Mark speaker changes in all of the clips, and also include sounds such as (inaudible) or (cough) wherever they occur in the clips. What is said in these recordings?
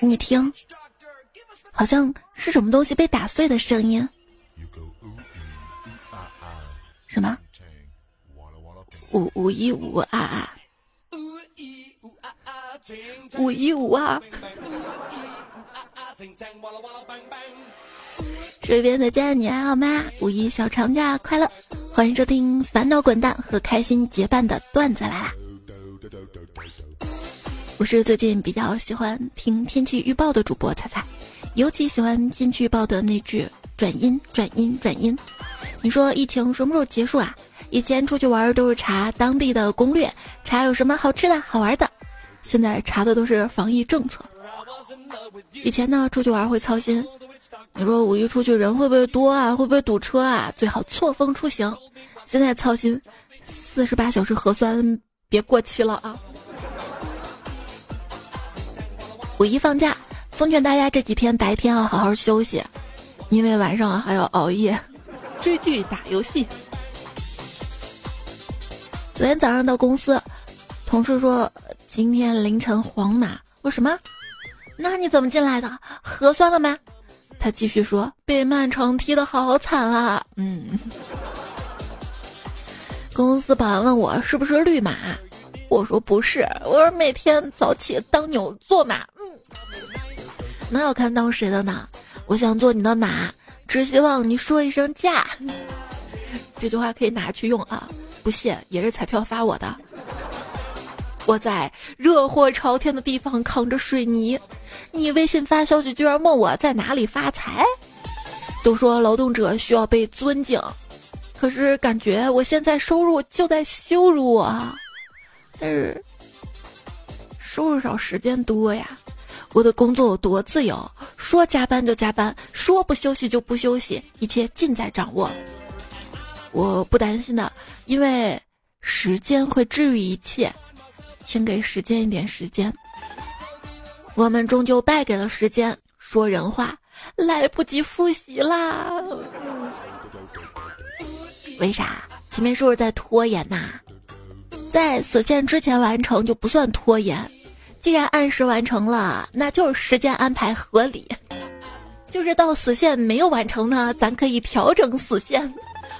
Speaker 1: 你听，好像是什么东西被打碎的声音。什么？五五一五啊啊！五一五啊！这边再见你还好吗？五一小长假快乐！欢迎收听《烦恼滚蛋》和开心结伴的段子来啦！我是最近比较喜欢听天气预报的主播彩彩，尤其喜欢天气预报的那句“转阴转阴转阴”。你说疫情什么时候结束啊？以前出去玩都是查当地的攻略，查有什么好吃的好玩的，现在查的都是防疫政策。以前呢，出去玩会操心，你说五一出去人会不会多啊？会不会堵车啊？最好错峰出行。现在操心，四十八小时核酸别过期了啊！五一放假，奉劝大家这几天白天要好好休息，因为晚上还要熬夜。追剧打游戏。昨天早上到公司，同事说今天凌晨黄马。我什么？那你怎么进来的？核酸了没？他继续说被曼城踢的好惨啊。嗯。公司保安问我是不是绿码，我说不是，我说每天早起当牛做马。嗯。那要看当谁的呢？我想做你的马。只希望你说一声驾，这句话可以拿去用啊！不谢也是彩票发我的。我在热火朝天的地方扛着水泥，你微信发消息居然问我在哪里发财。都说劳动者需要被尊敬，可是感觉我现在收入就在羞辱我。但是收入少，时间多呀。我的工作有多自由，说加班就加班，说不休息就不休息，一切尽在掌握。我不担心的，因为时间会治愈一切，请给时间一点时间。我们终究败给了时间。说人话，来不及复习啦。为啥？前面是不是在拖延呐？在死线之前完成就不算拖延。既然按时完成了，那就是时间安排合理。就是到死线没有完成呢，咱可以调整死线，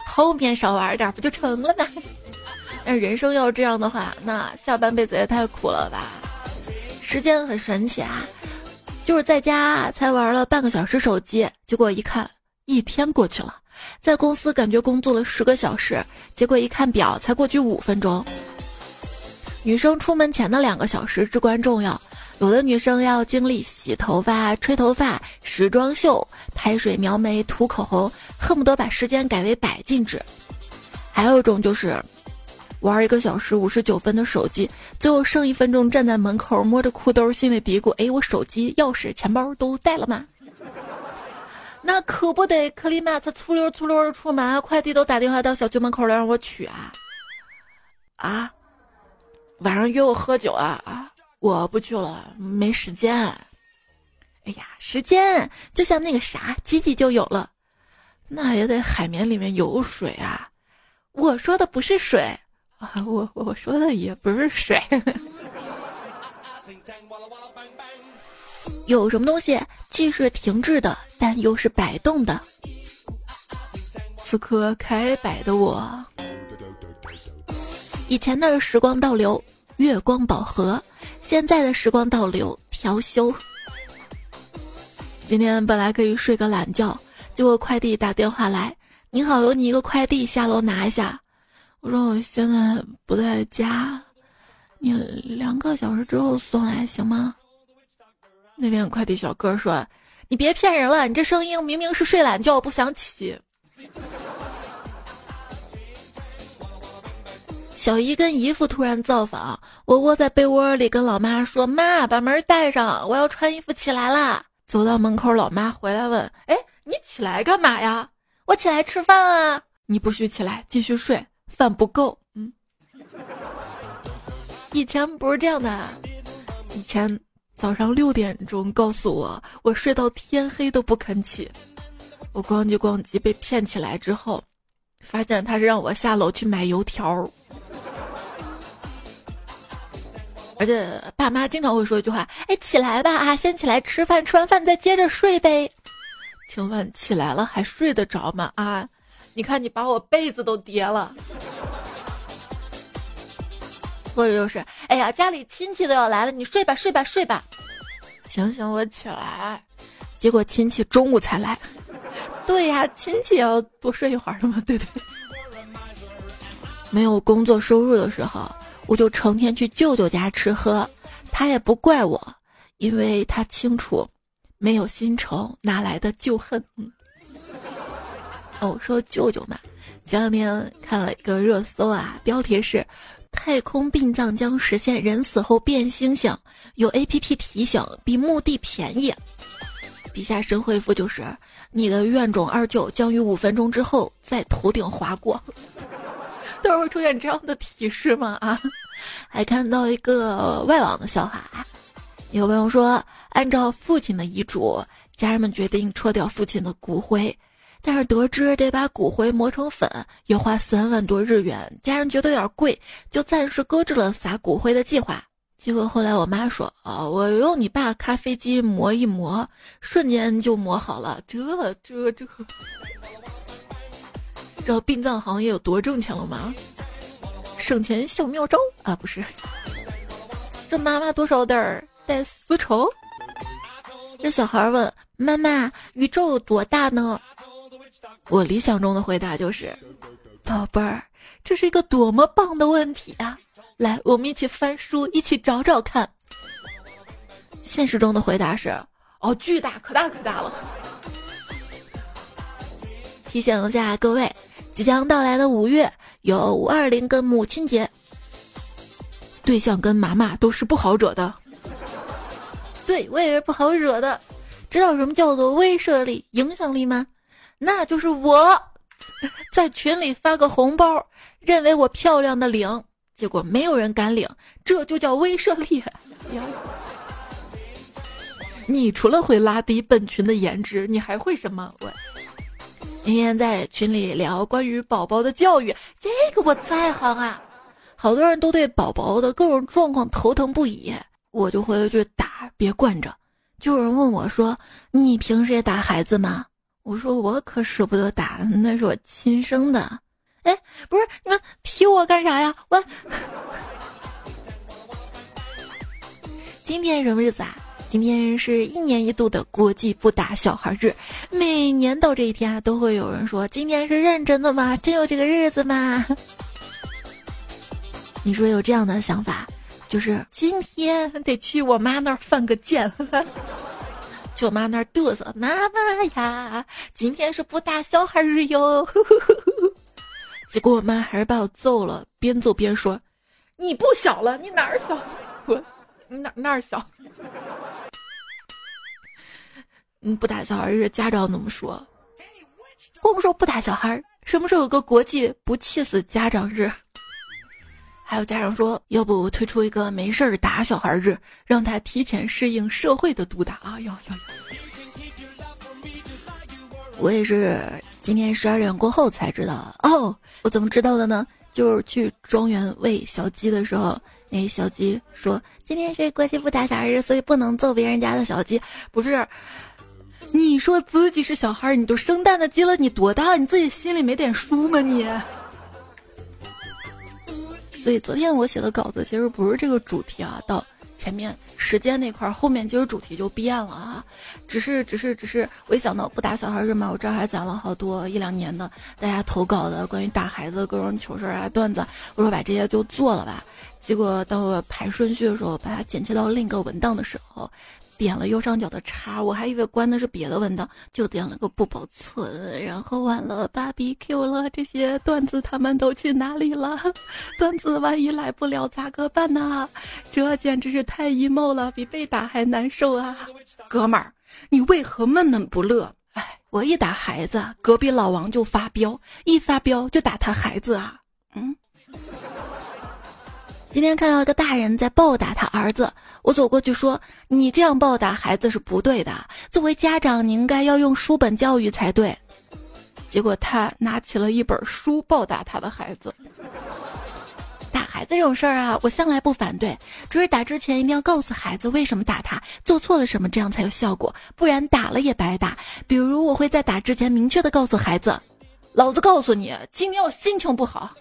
Speaker 1: 后面少玩点不就成了吗？那人生要这样的话，那下半辈子也太苦了吧？时间很神奇啊，就是在家才玩了半个小时手机，结果一看一天过去了；在公司感觉工作了十个小时，结果一看表才过去五分钟。女生出门前的两个小时至关重要，有的女生要经历洗头发、吹头发、时装秀、拍水、描眉、涂口红，恨不得把时间改为百进制；还有一种就是玩一个小时五十九分的手机，最后剩一分钟站在门口摸着裤兜，心里嘀咕：“哎，我手机、钥匙、钱包都带了吗？”那可不得，克里马他粗溜粗溜的出门，快递都打电话到小区门口来让我取啊啊！晚上约我喝酒啊啊！我不去了，没时间。哎呀，时间就像那个啥，挤挤就有了，那也得海绵里面有水啊。我说的不是水啊，我我说的也不是水。(laughs) 有什么东西既是停滞的，但又是摆动的？此刻开摆的我，以前的时光倒流。月光宝盒，现在的时光倒流调休。今天本来可以睡个懒觉，结果快递打电话来：“你好，有你一个快递，下楼拿一下。”我说：“我现在不在家，你两个小时之后送来行吗？”那边快递小哥说：“你别骗人了，你这声音明明是睡懒觉不想起。”小姨跟姨父突然造访，我窝在被窝里跟老妈说：“妈，把门带上，我要穿衣服起来啦。”走到门口，老妈回来问：“哎，你起来干嘛呀？”“我起来吃饭啊。”“你不许起来，继续睡，饭不够。”“嗯。”以前不是这样的，以前早上六点钟告诉我，我睡到天黑都不肯起。我咣叽咣叽被骗起来之后，发现他是让我下楼去买油条。而且爸妈经常会说一句话：“哎，起来吧啊，先起来吃饭，吃完饭再接着睡呗。”请问起来了还睡得着吗？啊，你看你把我被子都叠了。或者就是，哎呀，家里亲戚都要来了，你睡吧，睡吧，睡吧。行行，我起来。结果亲戚中午才来。对呀，亲戚要多睡一会儿的嘛，对对？没有工作收入的时候，我就成天去舅舅家吃喝，他也不怪我，因为他清楚，没有薪酬哪来的旧恨。嗯 (laughs) 哦，说舅舅嘛，前两天看了一个热搜啊，标题是。太空殡葬将实现人死后变星星，有 A P P 提醒，比墓地便宜。底下神回复就是：你的怨种二舅将于五分钟之后在头顶划过。都是会出现这样的提示吗？啊！还看到一个外网的笑话，有朋友说，按照父亲的遗嘱，家人们决定撤掉父亲的骨灰。但是得知得把骨灰磨成粉要花三万多日元，家人觉得有点贵，就暂时搁置了撒骨灰的计划。结果后来我妈说：“啊，我用你爸咖啡机磨一磨，瞬间就磨好了。”这这这，知道殡葬行业有多挣钱了吗？省钱小妙招啊，不是？这妈妈多少点带丝绸？这小孩问妈妈：“宇宙有多大呢？”我理想中的回答就是：“宝贝儿，这是一个多么棒的问题啊！来，我们一起翻书，一起找找看。”现实中的回答是：“哦，巨大，可大可大了。”提醒一下各位，即将到来的五月有五二零跟母亲节，对象跟妈妈都是不好惹的。对我也是不好惹的。知道什么叫做威慑力、影响力吗？那就是我，在群里发个红包，认为我漂亮的领，结果没有人敢领，这就叫威慑力。(laughs) 你除了会拉低本群的颜值，你还会什么？我今天在群里聊关于宝宝的教育，这个我在行啊，好多人都对宝宝的各种状况头疼不已，我就回了句打，别惯着。就有人问我说：“你平时也打孩子吗？”我说我可舍不得打，那是我亲生的。哎，不是你们踢我干啥呀？我今天什么日子啊？今天是一年一度的国际不打小孩日。每年到这一天啊，都会有人说今天是认真的吗？真有这个日子吗？(laughs) 你说有这样的想法，就是今天得去我妈那儿犯个贱。(laughs) 去我妈那儿嘚瑟，妈妈呀，今天是不打小孩日哟。(laughs) 结果我妈还是把我揍了，边揍边说：“你不小了，你哪儿小？我，你哪哪儿小？嗯，不打小孩日，家长怎么说？光说不打小孩，什么时候有个国际不气死家长日？”还有家长说，要不推出一个没事儿打小孩日，让他提前适应社会的毒打啊！要要。我也是今天十二点过后才知道哦。我怎么知道的呢？就是去庄园喂小鸡的时候，那小鸡说今天是国际不打小孩日，所以不能揍别人家的小鸡。不是，你说自己是小孩，你都生蛋的鸡了，你多大了？你自己心里没点数吗？你？所以昨天我写的稿子其实不是这个主题啊，到前面时间那块儿，后面其实主题就变了啊。只是，只是，只是，我一想到不打小孩日嘛，我这儿还攒了好多一两年的大家投稿的关于打孩子各种糗事儿啊段子，我说把这些就做了吧。结果当我排顺序的时候，把它剪切到另一个文档的时候。点了右上角的叉，我还以为关的是别的文档，就点了个不保存，然后完了芭比 Q 了，这些段子他们都去哪里了？(laughs) 段子万一来不了咋个办呢？这简直是太 emo 了，比被打还难受啊！哥们儿，你为何闷闷不乐？哎，我一打孩子，隔壁老王就发飙，一发飙就打他孩子啊！嗯。今天看到一个大人在暴打他儿子，我走过去说：“你这样暴打孩子是不对的，作为家长，你应该要用书本教育才对。”结果他拿起了一本书暴打他的孩子。打孩子这种事儿啊，我向来不反对，只是打之前一定要告诉孩子为什么打他，做错了什么，这样才有效果，不然打了也白打。比如我会在打之前明确的告诉孩子，老子告诉你，今天我心情不好。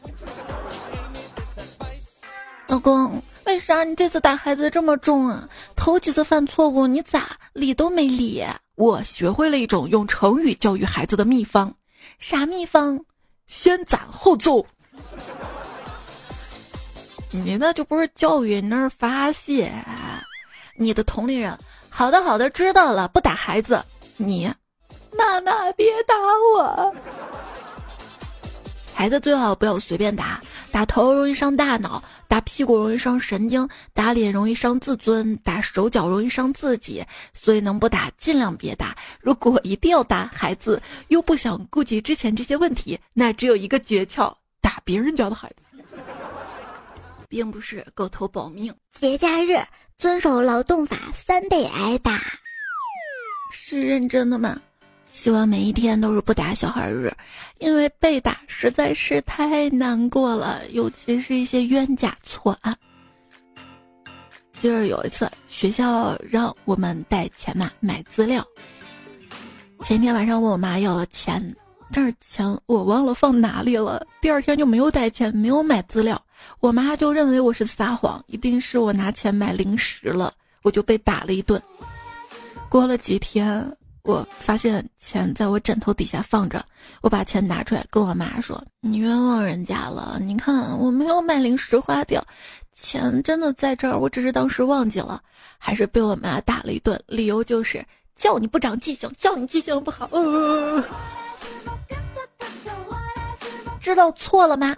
Speaker 1: 老公，为啥你这次打孩子这么重啊？头几次犯错误，你咋理都没理？
Speaker 2: 我学会了一种用成语教育孩子的秘方，
Speaker 1: 啥秘方？
Speaker 2: 先斩后奏。
Speaker 1: 你那就不是教育，你那是发泄。你的同龄人，好的好的，知道了，不打孩子。你，
Speaker 2: 妈妈别打我。
Speaker 1: 孩子最好不要随便打，打头容易伤大脑，打屁股容易伤神经，打脸容易伤自尊，打手脚容易伤自己。所以能不打尽量别打。如果一定要打孩子，又不想顾及之前这些问题，那只有一个诀窍：打别人家的孩子。并不是狗头保命。
Speaker 3: 节假日遵守劳动法，三倍挨打。
Speaker 1: 是认真的吗？希望每一天都是不打小孩日，因为被打实在是太难过了，尤其是一些冤假错案。就是有一次学校让我们带钱嘛买资料，前天晚上问我妈要了钱。但是钱我忘了放哪里了，第二天就没有带钱，没有买资料，我妈就认为我是撒谎，一定是我拿钱买零食了，我就被打了一顿。过了几天，我发现钱在我枕头底下放着，我把钱拿出来跟我妈说：“你冤枉人家了，你看我没有买零食花掉，钱真的在这儿，我只是当时忘记了。”还是被我妈打了一顿，理由就是叫你不长记性，叫你记性不好。呃知道错了吗？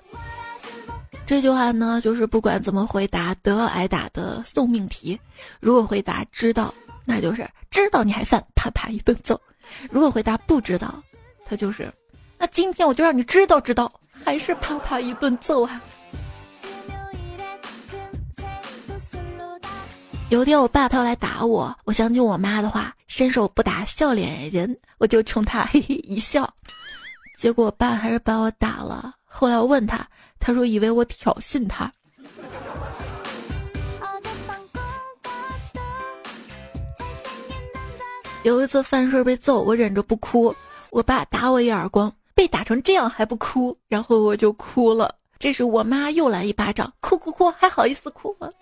Speaker 1: 这句话呢，就是不管怎么回答都要挨打的送命题。如果回答知道，那就是知道你还犯，啪啪一顿揍；如果回答不知道，他就是那今天我就让你知道知道，还是啪啪一顿揍啊！有天我爸他要来打我，我想起我妈的话：“伸手不打笑脸人。”我就冲他嘿嘿一笑。结果我爸还是把我打了。后来我问他，他说以为我挑衅他。有一次犯事被揍，我忍着不哭，我爸打我一耳光，被打成这样还不哭，然后我就哭了。这时我妈又来一巴掌，哭哭哭，还好意思哭吗？(laughs)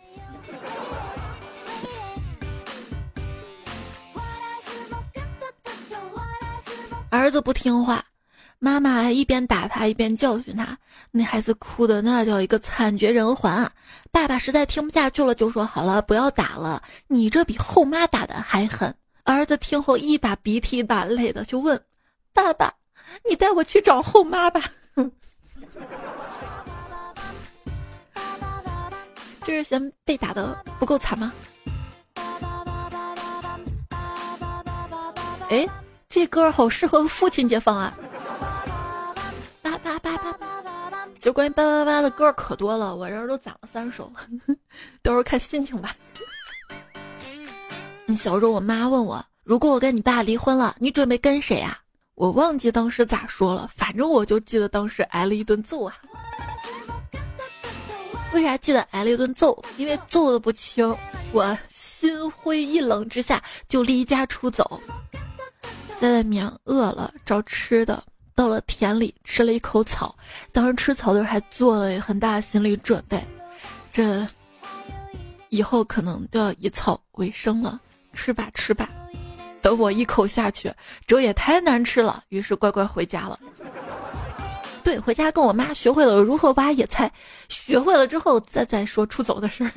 Speaker 1: 儿子不听话。妈妈一边打他一边教训他，那孩子哭的那叫一个惨绝人寰啊！爸爸实在听不下去了，就说：“好了，不要打了，你这比后妈打的还狠。”儿子听后一把鼻涕一把泪的就问：“爸爸，你带我去找后妈吧。(laughs) ”这是嫌被打的不够惨吗？哎，这歌好适合父亲节放啊！叭叭叭叭，就关于叭叭叭的歌可多了，我这儿都攒了三首，(laughs) 到时候看心情吧。你小时候，我妈问我，如果我跟你爸离婚了，你准备跟谁啊？我忘记当时咋说了，反正我就记得当时挨了一顿揍啊。为啥记得挨了一顿揍？因为揍的不轻，我心灰意冷之下就离家出走，在外面饿了找吃的。到了田里吃了一口草，当时吃草的时候还做了很大的心理准备，这以后可能都要以草为生了。吃吧吃吧，等我一口下去，这也太难吃了。于是乖乖回家了。对，回家跟我妈学会了如何挖野菜，学会了之后再再说出走的事儿。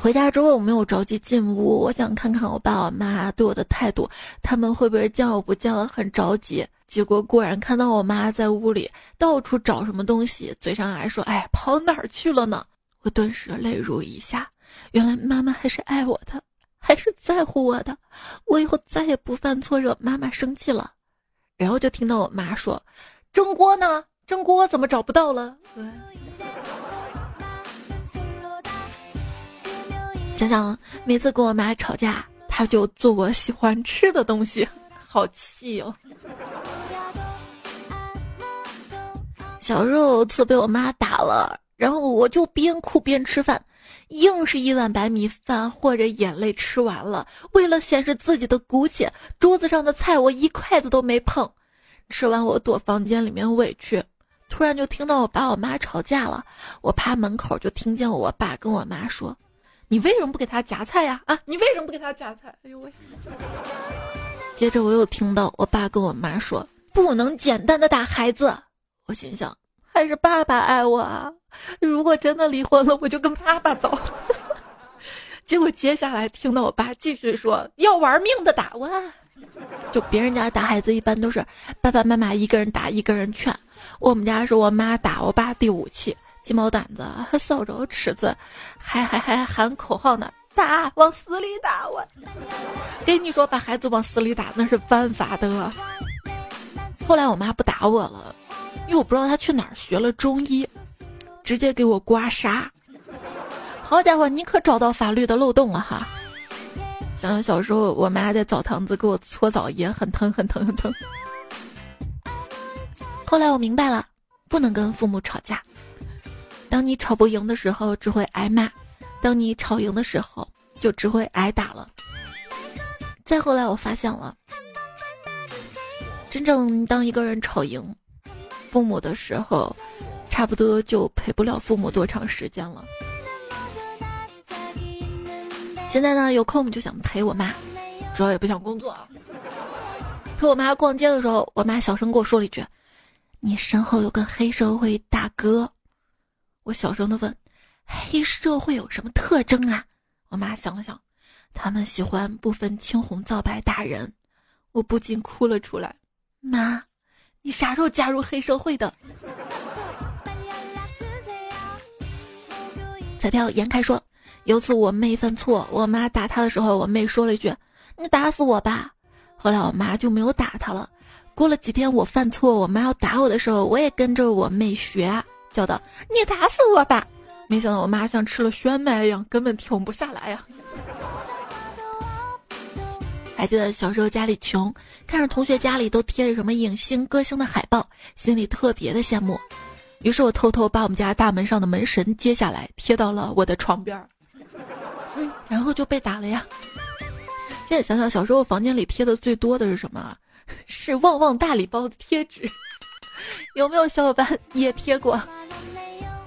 Speaker 1: 回家之后我没有着急进屋，我想看看我爸我妈对我的态度，他们会不会见我不见了很着急？结果果然看到我妈在屋里到处找什么东西，嘴上还说：“哎，跑哪儿去了呢？”我顿时泪如雨下，原来妈妈还是爱我的，还是在乎我的。我以后再也不犯错惹妈妈生气了。然后就听到我妈说：“蒸锅呢？蒸锅怎么找不到了？”对 (laughs) 想想每次跟我妈吵架，她就做我喜欢吃的东西，好气哦。小时候有次被我妈打了，然后我就边哭边吃饭，硬是一碗白米饭或者眼泪吃完了。为了显示自己的骨气，桌子上的菜我一筷子都没碰。吃完我躲房间里面委屈，突然就听到我爸我妈吵架了。我趴门口就听见我爸跟我妈说：“你为什么不给他夹菜呀？啊，你为什么不给他夹菜？”哎呦喂！接着我又听到我爸跟我妈说：“不能简单的打孩子。”我心想，还是爸爸爱我啊！(laughs) 如果真的离婚了，我就跟爸爸走。(laughs) 结果接下来听到我爸继续说要玩命的打我，就别人家打孩子一般都是爸爸妈妈一个人打一个人劝，我们家是我妈打我爸递武器，鸡毛掸子、扫帚、尺子，还还还喊口号呢，打往死里打我！跟你说把孩子往死里打那是犯法的。后来我妈不打我了。因为我不知道她去哪儿学了中医，直接给我刮痧。好家伙，你可找到法律的漏洞了哈！想想小时候，我妈在澡堂子给我搓澡也很疼，很疼，很疼。后来我明白了，不能跟父母吵架。当你吵不赢的时候，只会挨骂；当你吵赢的时候，就只会挨打了。再后来，我发现了，真正当一个人吵赢。父母的时候，差不多就陪不了父母多长时间了。现在呢，有空就想陪我妈，主要也不想工作。陪我妈逛街的时候，我妈小声跟我说了一句：“你身后有个黑社会大哥。”我小声的问：“黑社会有什么特征啊？”我妈想了想：“他们喜欢不分青红皂白打人。”我不禁哭了出来，妈。你啥时候加入黑社会的？彩票严开说，有次我妹犯错，我妈打她的时候，我妹说了一句：“你打死我吧。”后来我妈就没有打她了。过了几天我犯错，我妈要打我的时候，我也跟着我妹学，叫道：“你打死我吧。”没想到我妈像吃了宣麦一样，根本停不下来呀。还记得小时候家里穷，看着同学家里都贴着什么影星、歌星的海报，心里特别的羡慕。于是我偷偷把我们家大门上的门神揭下来，贴到了我的床边儿。嗯，然后就被打了呀。现在想想，小时候房间里贴的最多的是什么？是旺旺大礼包的贴纸。有没有小伙伴也贴过？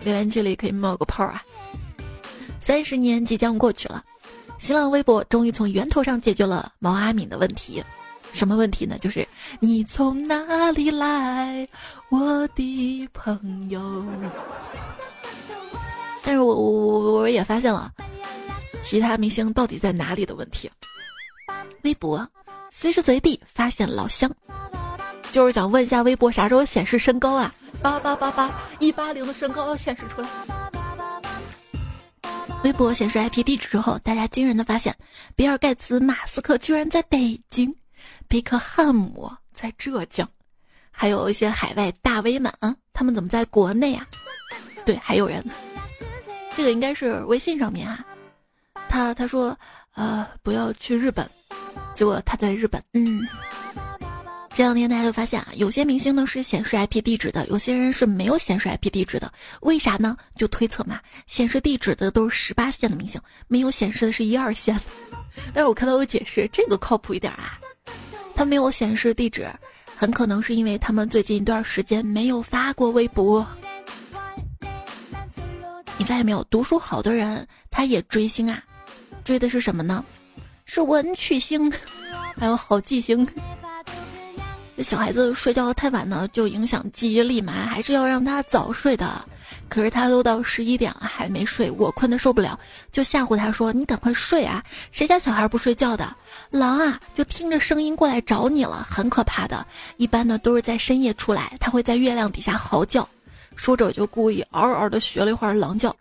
Speaker 1: 留言区里可以冒个泡啊。三十年即将过去了。新浪微博终于从源头上解决了毛阿敏的问题，什么问题呢？就是你从哪里来，我的朋友。但是我我我我也发现了，其他明星到底在哪里的问题。微博随时随地发现老乡，就是想问一下微博啥时候显示身高啊？八八八八一八零的身高要显示出来。微博显示 IP 地址之后，大家惊人的发现，比尔盖茨、马斯克居然在北京，贝克汉姆在浙江，还有一些海外大 V 们啊，他们怎么在国内啊？对，还有人，这个应该是微信上面啊，他他说，呃，不要去日本，结果他在日本，嗯。这两天大家就发现啊，有些明星呢是显示 IP 地址的，有些人是没有显示 IP 地址的。为啥呢？就推测嘛，显示地址的都是十八线的明星，没有显示的是一二线。(laughs) 但是我看到有解释，这个靠谱一点啊。他没有显示地址，很可能是因为他们最近一段时间没有发过微博。你发现没有？读书好的人他也追星啊，追的是什么呢？是文曲星，(laughs) 还有好记星。这小孩子睡觉太晚呢，就影响记忆力嘛，还是要让他早睡的。可是他都到十一点了还没睡，我困得受不了，就吓唬他说：“你赶快睡啊，谁家小孩不睡觉的？狼啊，就听着声音过来找你了，很可怕的。一般呢都是在深夜出来，他会在月亮底下嚎叫。”说着我就故意嗷嗷的学了一会儿狼叫，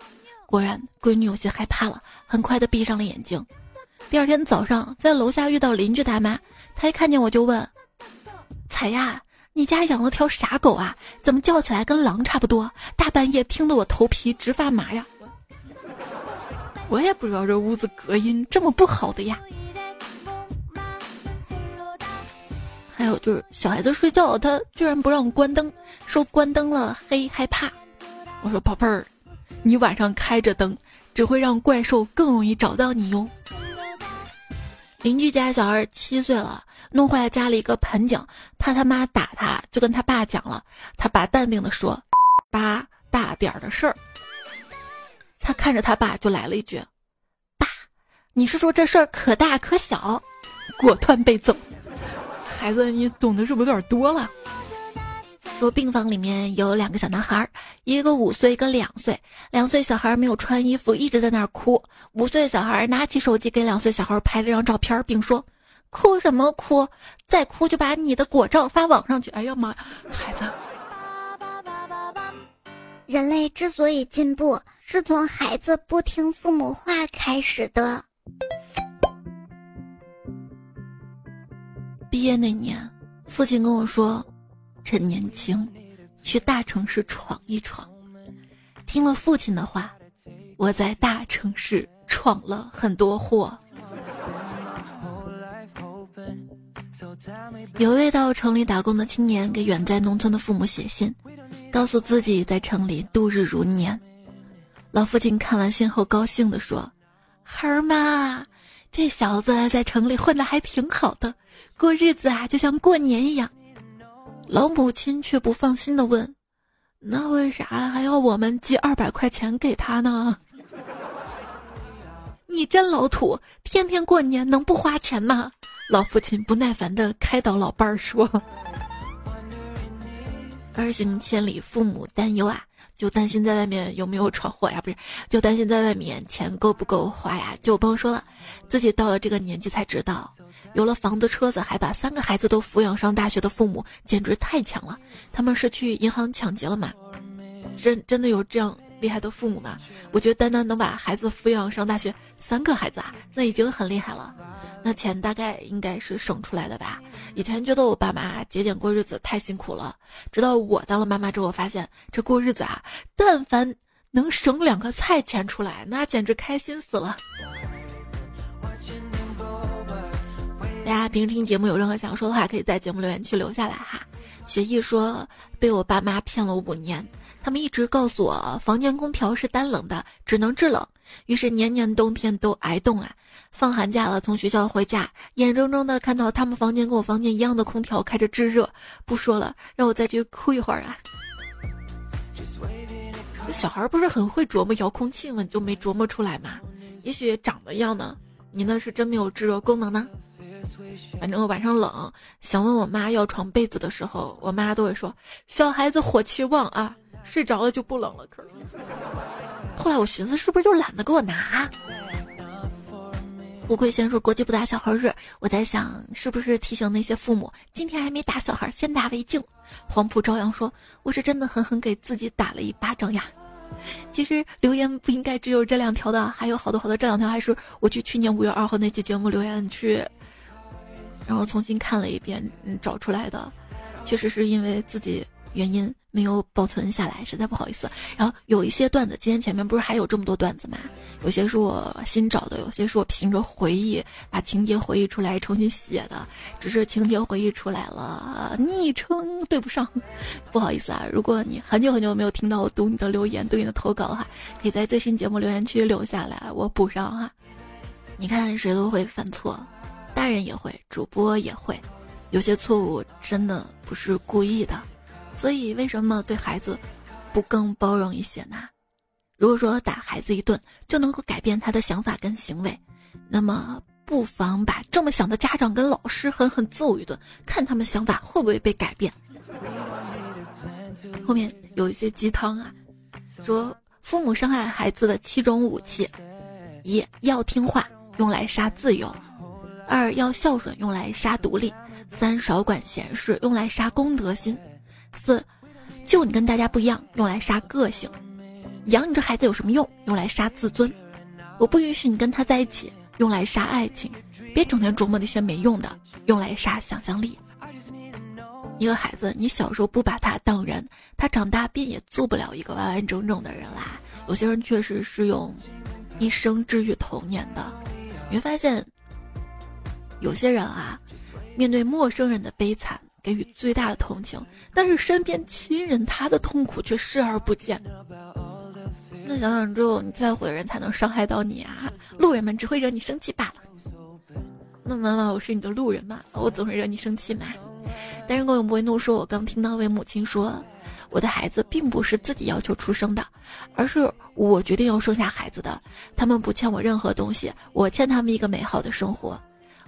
Speaker 1: 果然闺女有些害怕了，很快的闭上了眼睛。第二天早上在楼下遇到邻居大妈，她一看见我就问。彩呀，你家养了条啥狗啊？怎么叫起来跟狼差不多？大半夜听得我头皮直发麻呀！我也不知道这屋子隔音这么不好的呀。还有就是小孩子睡觉，他居然不让关灯，说关灯了黑害怕。我说宝贝儿，你晚上开着灯，只会让怪兽更容易找到你哟。邻居家小孩七岁了，弄坏了家里一个盆景，怕他妈打他，就跟他爸讲了。他爸淡定的说：“爸，大点儿的事儿。”他看着他爸就来了一句：“爸，你是说这事儿可大可小？”果断被揍。孩子，你懂得是不是有点多了？说病房里面有两个小男孩，一个五岁，一个两岁。两岁小孩没有穿衣服，一直在那儿哭。五岁小孩拿起手机给两岁小孩拍了张照片，并说：“哭什么哭？再哭就把你的果照发网上去。”哎呀妈，孩子。
Speaker 3: 人类之所以进步，是从孩子不听父母话开始的。
Speaker 1: 毕业那年，父亲跟我说。趁年轻，去大城市闯一闯。听了父亲的话，我在大城市闯了很多祸。有位到城里打工的青年给远在农村的父母写信，告诉自己在城里度日如年。老父亲看完信后高兴地说：“孩儿妈，这小子在城里混得还挺好的，过日子啊就像过年一样。”老母亲却不放心地问：“那为啥还要我们寄二百块钱给他呢？” (laughs) 你真老土，天天过年能不花钱吗？老父亲不耐烦地开导老伴儿说：“儿行千里，父母担忧啊。”就担心在外面有没有闯祸呀？不是，就担心在外面钱够不够花呀？就不用说了，自己到了这个年纪才知道，有了房子、车子，还把三个孩子都抚养上大学的父母，简直太强了。他们是去银行抢劫了吗？真真的有这样厉害的父母吗？我觉得单单能把孩子抚养上大学，三个孩子啊，那已经很厉害了。那钱大概应该是省出来的吧？以前觉得我爸妈节俭过日子太辛苦了，直到我当了妈妈之后，发现这过日子啊，但凡能省两个菜钱出来，那简直开心死了。大家平时听节目有任何想说的话，可以在节目留言区留下来哈。学艺说被我爸妈骗了五年。他们一直告诉我，房间空调是单冷的，只能制冷。于是年年冬天都挨冻啊！放寒假了，从学校回家，眼睁睁的看到他们房间跟我房间一样的空调开着制热。不说了，让我再去哭一会儿啊！小孩不是很会琢磨遥控器吗？你就没琢磨出来吗？也许长得一样呢，你那是真没有制热功能呢。反正我晚上冷，想问我妈要床被子的时候，我妈都会说：“小孩子火气旺啊。”睡着了就不冷了，可是后来我寻思，是不是就懒得给我拿？乌龟先说国际不打小孩日，我在想是不是提醒那些父母，今天还没打小孩，先打为敬。黄埔朝阳说，我是真的狠狠给自己打了一巴掌呀。其实留言不应该只有这两条的，还有好多好多。这两条还是我去去年五月二号那期节目留言去，然后重新看了一遍，嗯，找出来的，确实是因为自己原因。没有保存下来，实在不好意思。然后有一些段子，今天前面不是还有这么多段子吗？有些是我新找的，有些是我凭着回忆把情节回忆出来重新写的。只是情节回忆出来了，昵称对不上，不好意思啊。如果你很久很久没有听到我读你的留言、读你的投稿的话，可以在最新节目留言区留下来，我补上哈。你看谁都会犯错，大人也会，主播也会，有些错误真的不是故意的。所以，为什么对孩子不更包容一些呢？如果说打孩子一顿就能够改变他的想法跟行为，那么不妨把这么想的家长跟老师狠狠揍一顿，看他们想法会不会被改变。后面有一些鸡汤啊，说父母伤害孩子的七种武器：一要听话，用来杀自由；二要孝顺，用来杀独立；三少管闲事，用来杀公德心。四，就你跟大家不一样，用来杀个性；养你这孩子有什么用？用来杀自尊。我不允许你跟他在一起，用来杀爱情。别整天琢磨那些没用的，用来杀想象力。一个孩子，你小时候不把他当人，他长大便也做不了一个完完整整的人啦。有些人确实是用一生治愈童年的。你会发现，有些人啊。面对陌生人的悲惨，给予最大的同情，但是身边亲人他的痛苦却视而不见。那想想之后，你在乎的人才能伤害到你啊！路人们只会惹你生气罢了。那妈妈，我是你的路人嘛，我总会惹你生气嘛。但是我永不会怒说。我刚听到位母亲说，我的孩子并不是自己要求出生的，而是我决定要生下孩子的。他们不欠我任何东西，我欠他们一个美好的生活。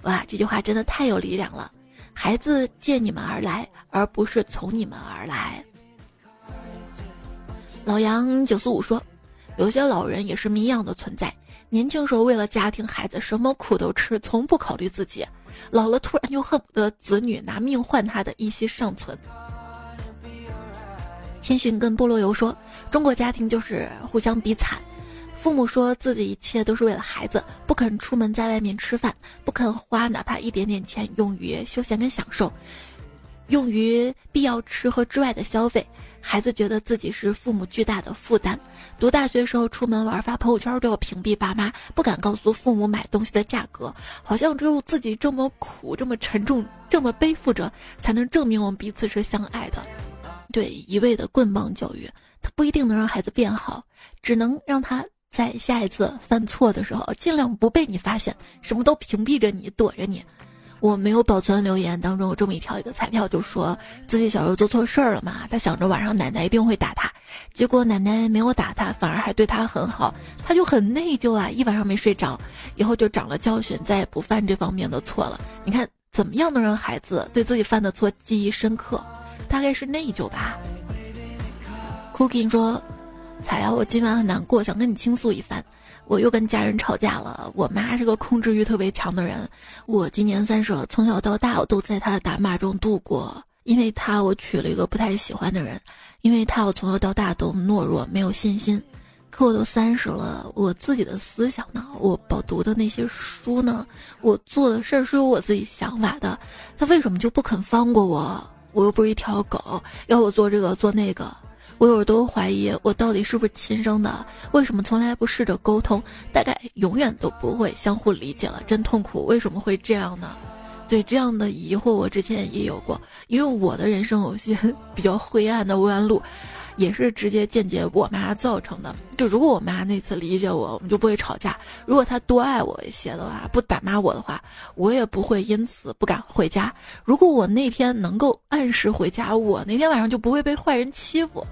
Speaker 1: 哇，这句话真的太有力量了！孩子借你们而来，而不是从你们而来。老杨九四五说。有些老人也是谜一样的存在，年轻时候为了家庭孩子什么苦都吃，从不考虑自己；老了突然就恨不得子女拿命换他的一息尚存。千寻跟菠萝油说：“中国家庭就是互相比惨，父母说自己一切都是为了孩子，不肯出门在外面吃饭，不肯花哪怕一点点钱用于休闲跟享受。”用于必要吃喝之外的消费，孩子觉得自己是父母巨大的负担。读大学时候出门玩发朋友圈都要屏蔽爸妈，不敢告诉父母买东西的价格，好像只有自己这么苦、这么沉重、这么背负着，才能证明我们彼此是相爱的。对，一味的棍棒教育，它不一定能让孩子变好，只能让他在下一次犯错的时候尽量不被你发现，什么都屏蔽着你，躲着你。我没有保存留言，当中有这么一条一个彩票，就说自己小时候做错事儿了嘛，他想着晚上奶奶一定会打他，结果奶奶没有打他，反而还对他很好，他就很内疚啊，一晚上没睡着，以后就长了教训，再也不犯这方面的错了。你看怎么样能让孩子对自己犯的错记忆深刻？大概是内疚吧。Cookie 说：“彩呀，我今晚很难过，想跟你倾诉一番。”我又跟家人吵架了。我妈是个控制欲特别强的人。我今年三十了，从小到大我都在她的打骂中度过。因为她，我娶了一个不太喜欢的人。因为她，我从小到大都懦弱，没有信心。可我都三十了，我自己的思想呢？我饱读的那些书呢？我做的事儿是有我自己想法的。他为什么就不肯放过我？我又不是一条狗，要我做这个做那个。我有时都怀疑我到底是不是亲生的？为什么从来不试着沟通？大概永远都不会相互理解了，真痛苦！为什么会这样呢？对这样的疑惑，我之前也有过，因为我的人生有些比较灰暗的弯路，也是直接间接我妈造成的。就如果我妈那次理解我，我们就不会吵架；如果她多爱我一些的话，不打骂我的话，我也不会因此不敢回家。如果我那天能够按时回家，我那天晚上就不会被坏人欺负。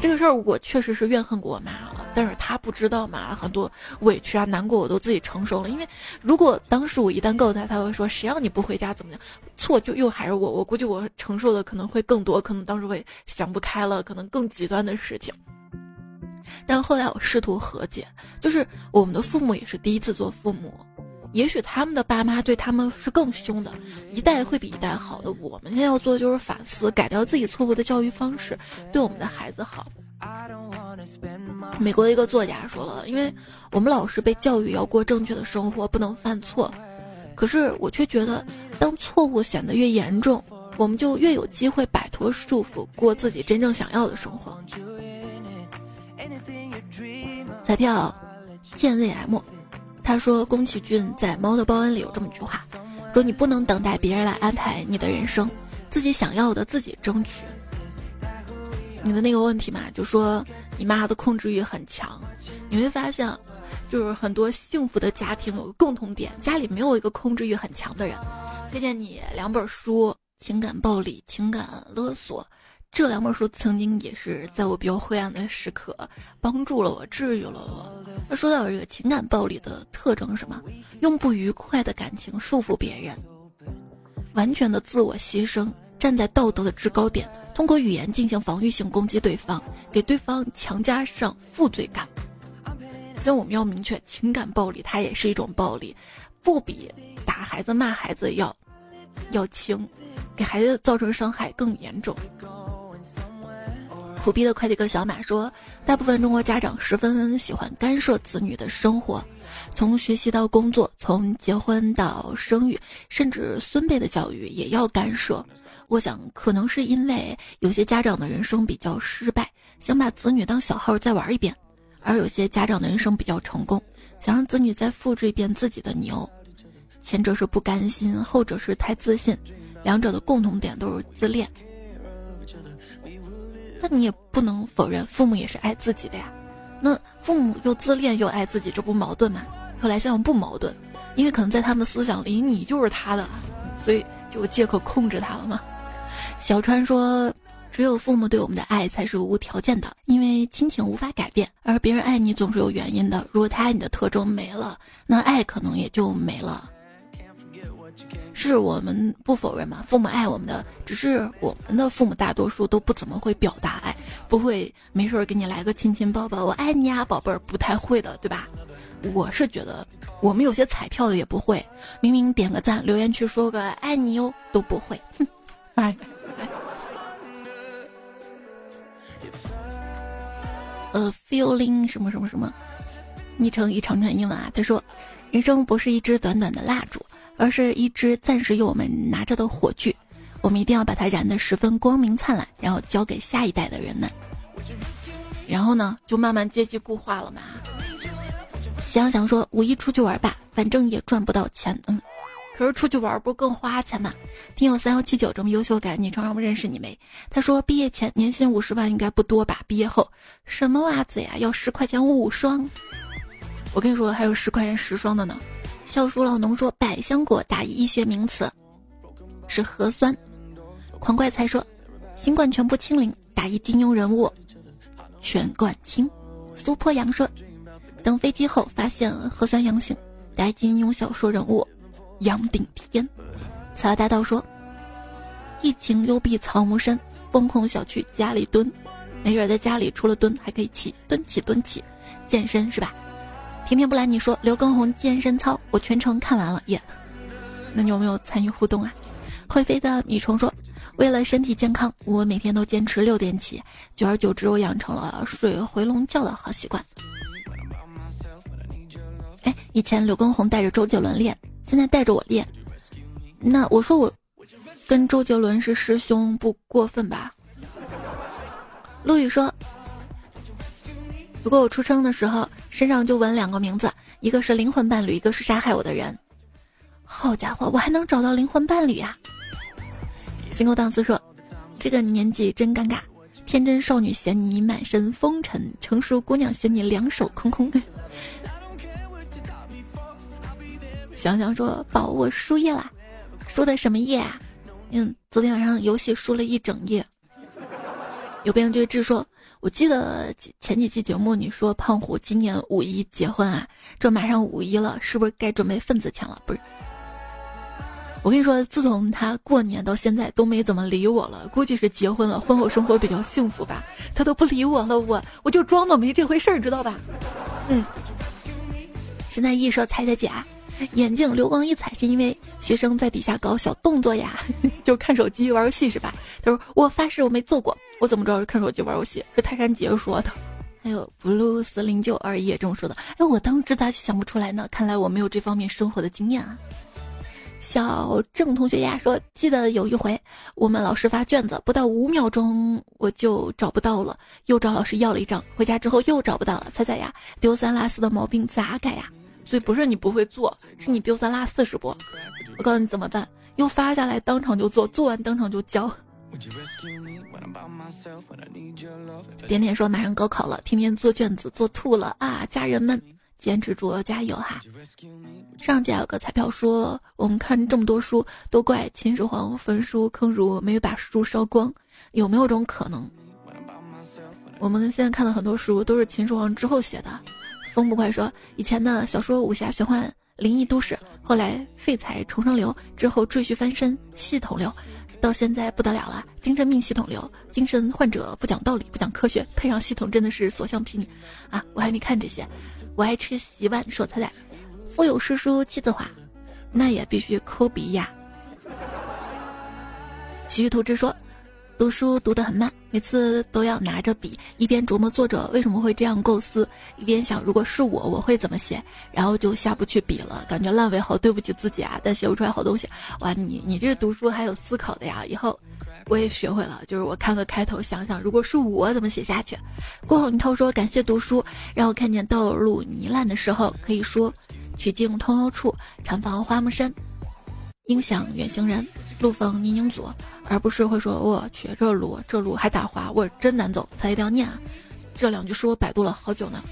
Speaker 1: 这个事儿我确实是怨恨过我妈了，但是她不知道嘛，很多委屈啊、难过我都自己承受了。因为如果当时我一旦告诉她，她会说谁让你不回家怎么样，错就又还是我。我估计我承受的可能会更多，可能当时会想不开了，可能更极端的事情。但后来我试图和解，就是我们的父母也是第一次做父母。也许他们的爸妈对他们是更凶的，一代会比一代好的。我们现在要做的就是反思，改掉自己错误的教育方式，对我们的孩子好。美国的一个作家说了，因为我们老是被教育要过正确的生活，不能犯错。可是我却觉得，当错误显得越严重，我们就越有机会摆脱束缚，过自己真正想要的生活。彩票，见 ZM。他说：“宫崎骏在《猫的报恩》里有这么一句话，说你不能等待别人来安排你的人生，自己想要的自己争取。”你的那个问题嘛，就说你妈的控制欲很强，你会发现，就是很多幸福的家庭有个共同点，家里没有一个控制欲很强的人。推荐你两本书，《情感暴力》《情感勒索》。这两本书曾经也是在我比较灰暗的时刻帮助了我，治愈了我。那说到这个情感暴力的特征是什么？用不愉快的感情束缚别人，完全的自我牺牲，站在道德的制高点，通过语言进行防御性攻击对方，给对方强加上负罪感。所以我们要明确，情感暴力它也是一种暴力，不比打孩子、骂孩子要要轻，给孩子造成伤害更严重。苦逼的快递哥小马说：“大部分中国家长十分喜欢干涉子女的生活，从学习到工作，从结婚到生育，甚至孙辈的教育也要干涉。我想，可能是因为有些家长的人生比较失败，想把子女当小号再玩一遍；而有些家长的人生比较成功，想让子女再复制一遍自己的牛。前者是不甘心，后者是太自信，两者的共同点都是自恋。那你也不能否认，父母也是爱自己的呀。那父母又自恋又爱自己，这不矛盾吗？后来想想不矛盾，因为可能在他们的思想里，你就是他的，所以就借口控制他了嘛。小川说。只有父母对我们的爱才是无条件的，因为亲情无法改变，而别人爱你总是有原因的。如果他爱你的特征没了，那爱可能也就没了。是我们不否认嘛？父母爱我们的，只是我们的父母大多数都不怎么会表达爱，不会没事儿给你来个亲亲抱抱，我爱你啊，宝贝儿，不太会的，对吧？我是觉得我们有些彩票的也不会，明明点个赞，留言区说个爱你哟都不会，哼，(laughs) 哎。呃，feeling 什么什么什么，昵称一长串英文啊。他说，人生不是一支短短的蜡烛，而是一支暂时由我们拿着的火炬，我们一定要把它燃得十分光明灿烂，然后交给下一代的人们。然后呢，就慢慢阶级固化了嘛。想想说，五一出去玩吧，反正也赚不到钱，嗯。可是出去玩不更花钱吗？听友三幺七九这么优秀，感你成让我认识你没？他说毕业前年薪五十万应该不多吧？毕业后什么袜子呀？要十块钱五双？我跟你说还有十块钱十双的呢。笑书老农说百香果打一医学名词是核酸。狂怪才说新冠全部清零，打一金庸人物全冠清。苏坡阳说等飞机后发现核酸阳性，打金庸小说人物。杨顶天，曹大道说：“疫情幽闭草木深，风控小区家里蹲，没准在家里除了蹲还可以起蹲起蹲起，健身是吧？”甜甜不来，你说刘畊宏健身操，我全程看完了耶。那你有没有参与互动啊？会飞的米虫说：“为了身体健康，我每天都坚持六点起，久而久之，我养成了睡回笼觉的好习惯。”哎，以前刘畊宏带着周杰伦练。现在带着我练，那我说我跟周杰伦是师兄，不过分吧？陆羽说：“如果我出生的时候身上就纹两个名字，一个是灵魂伴侣，一个是杀害我的人。好家伙，我还能找到灵魂伴侣呀！”金钩荡丝说：“这个年纪真尴尬，天真少女嫌你满身风尘，成熟姑娘嫌你两手空空。”想想说，宝，我输液啦，输的什么液啊？嗯，昨天晚上游戏输了一整夜。有病就治说，我记得前几期节目你说胖虎今年五一结婚啊，这马上五一了，是不是该准备份子钱了？不是，我跟你说，自从他过年到现在都没怎么理我了，估计是结婚了，婚后生活比较幸福吧。他都不理我了，我我就装作没这回事儿，知道吧？嗯，现在一说猜猜假。眼镜流光溢彩是因为学生在底下搞小动作呀，(laughs) 就看手机玩游戏是吧？他说我发誓我没做过，我怎么知道是看手机玩游戏？是泰山杰说的。还有 blue 四零九二也这么说的。哎，我当时咋想不出来呢？看来我没有这方面生活的经验啊。小郑同学呀说，记得有一回我们老师发卷子，不到五秒钟我就找不到了，又找老师要了一张，回家之后又找不到了。猜猜呀，丢三落四的毛病咋改呀？所以不是你不会做，是你丢三落四是不？我告诉你怎么办，又发下来当场就做，做完当场就交。(laughs) 点点说马上高考了，天天做卷子做吐了啊！家人们坚持住，加油哈！上届有个彩票说，我们看这么多书，都怪秦始皇焚书坑儒，没有把书烧光，有没有种可能？我们现在看的很多书都是秦始皇之后写的。风不快说，以前的小说武侠玄幻灵异都市，后来废材重生流，之后赘婿翻身系统流，到现在不得了了，精神病系统流，精神患者不讲道理不讲科学，配上系统真的是所向披靡啊！我还没看这些，我爱吃洗碗说彩彩，腹有诗书气自华，那也必须抠鼻呀。徐图之说。读书读得很慢，每次都要拿着笔，一边琢磨作者为什么会这样构思，一边想如果是我，我会怎么写，然后就下不去笔了，感觉烂尾好对不起自己啊，但写不出来好东西。哇，你你这读书还有思考的呀，以后我也学会了，就是我看个开头，想想如果是我怎么写下去。郭宏涛说感谢读书，让我看见道路泥烂的时候，可以说曲径通幽处，禅房花木深。音响远行人，路逢泥泞阻，而不是会说我去这路这路还打滑，我真难走，才一定要念啊。这两句书我百度了好久呢。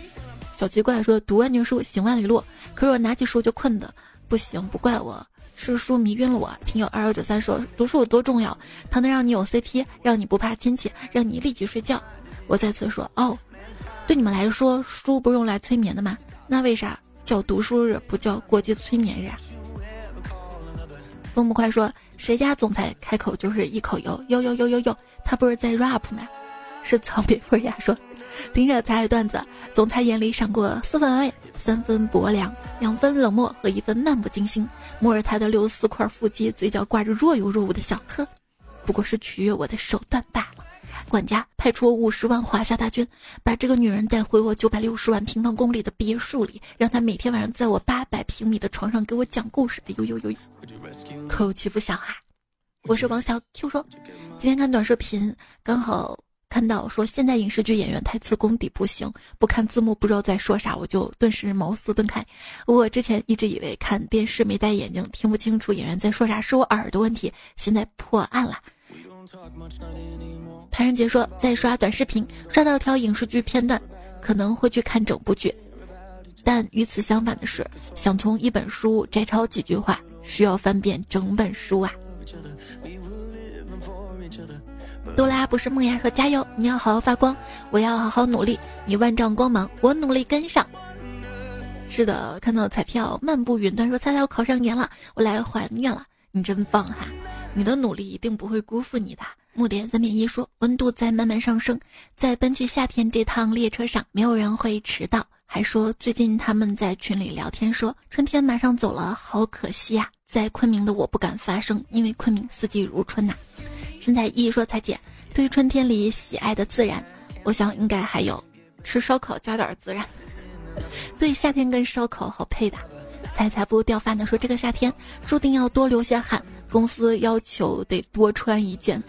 Speaker 1: 小奇怪说读万卷书行万里路，可是我拿起书就困的不行，不怪我，是书迷晕了我。听友二幺九三说读书有多重要，它能让你有 CP，让你不怕亲戚，让你立即睡觉。我再次说哦，对你们来说书不是用来催眠的吗？那为啥叫读书日不叫过节催眠日啊？风不快说：“谁家总裁开口就是一口油，呦呦呦呦呦，他不是在 rap 吗？”是草莓风雅说：“听着才爱段子，总裁眼里闪过四分爱，三分薄凉，两分冷漠和一分漫不经心。摸着他的六四块腹肌，嘴角挂着若有若无的笑，呵，不过是取悦我的手段罢了。”管家派出五十万华夏大军，把这个女人带回我九百六十万平方公里的别墅里，让她每天晚上在我八百平米的床上给我讲故事。哎呦呦呦，可有欺负小孩！我是王小 Q 说，今天看短视频，刚好看到说现在影视剧演员台词功底不行，不看字幕不知道在说啥，我就顿时茅塞顿开。我之前一直以为看电视没戴眼镜听不清楚演员在说啥是我耳朵问题，现在破案了。谭仁杰说，在刷短视频，刷到条影视剧片段，可能会去看整部剧。但与此相反的是，想从一本书摘抄几句话，需要翻遍整本书啊。多拉不是梦呀，说加油，你要好好发光，我要好好努力，你万丈光芒，我努力跟上。是的，看到彩票漫步云端说，猜猜我考上研了，我来还愿了，你真棒哈，你的努力一定不会辜负你的。木点三点一说，温度在慢慢上升，在奔去夏天这趟列车上，没有人会迟到。还说最近他们在群里聊天，说春天马上走了，好可惜呀。在昆明的我不敢发声，因为昆明四季如春呐。身材一说彩姐，对于春天里喜爱的自然，我想应该还有吃烧烤加点孜然。(laughs) 对，夏天跟烧烤好配的。才才不掉饭的说，这个夏天注定要多流些汗，公司要求得多穿一件。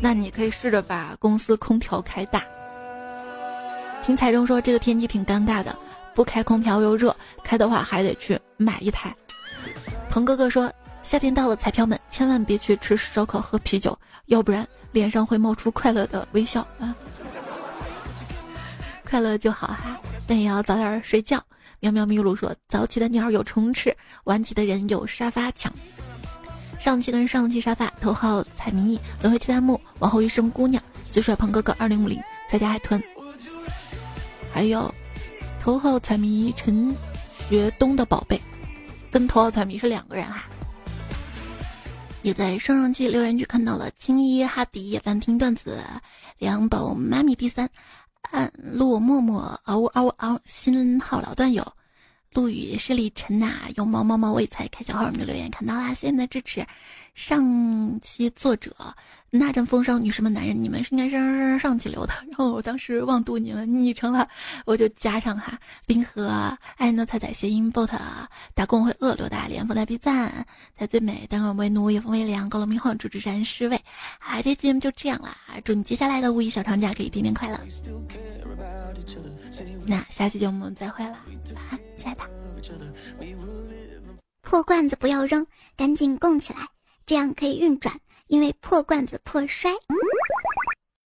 Speaker 1: 那你可以试着把公司空调开大。听彩中说这个天气挺尴尬的，不开空调又热，开的话还得去买一台。鹏哥哥说夏天到了，彩票们千万别去吃烧烤喝啤酒，要不然脸上会冒出快乐的微笑啊！快乐就好哈，但也要早点睡觉。喵喵咪露说早起的鸟有虫吃，晚起的人有沙发抢。上期跟上期沙发头号彩迷轮回七弹幕往后一生姑娘最帅鹏哥哥二零五零再加海豚，还有头号彩迷陈学东的宝贝，跟头号彩迷是两个人哈。也在上上期留言区看到了青衣哈迪兰亭段子，两宝妈咪第三，暗落默默嗷呜嗷呜嗷新号老段友。陆羽是李晨呐，用猫猫猫喂菜开小号，你的留言看到啦，谢谢你的支持。上期作者那阵风骚女士们男人，你们是应该是上上上期留的，然后我当时忘读你们昵称了，我就加上哈。冰河爱呢彩彩谐音 bot 打工会饿刘大连风带 B 赞才最美，当然为奴也风微凉，高楼明晃主持山失位。啊，这节目就这样啦，祝你接下来的五一小长假可以天天快乐。那下期节目再会了，晚安。
Speaker 3: 破罐子不要扔，赶紧供起来，这样可以运转，因为破罐子破摔。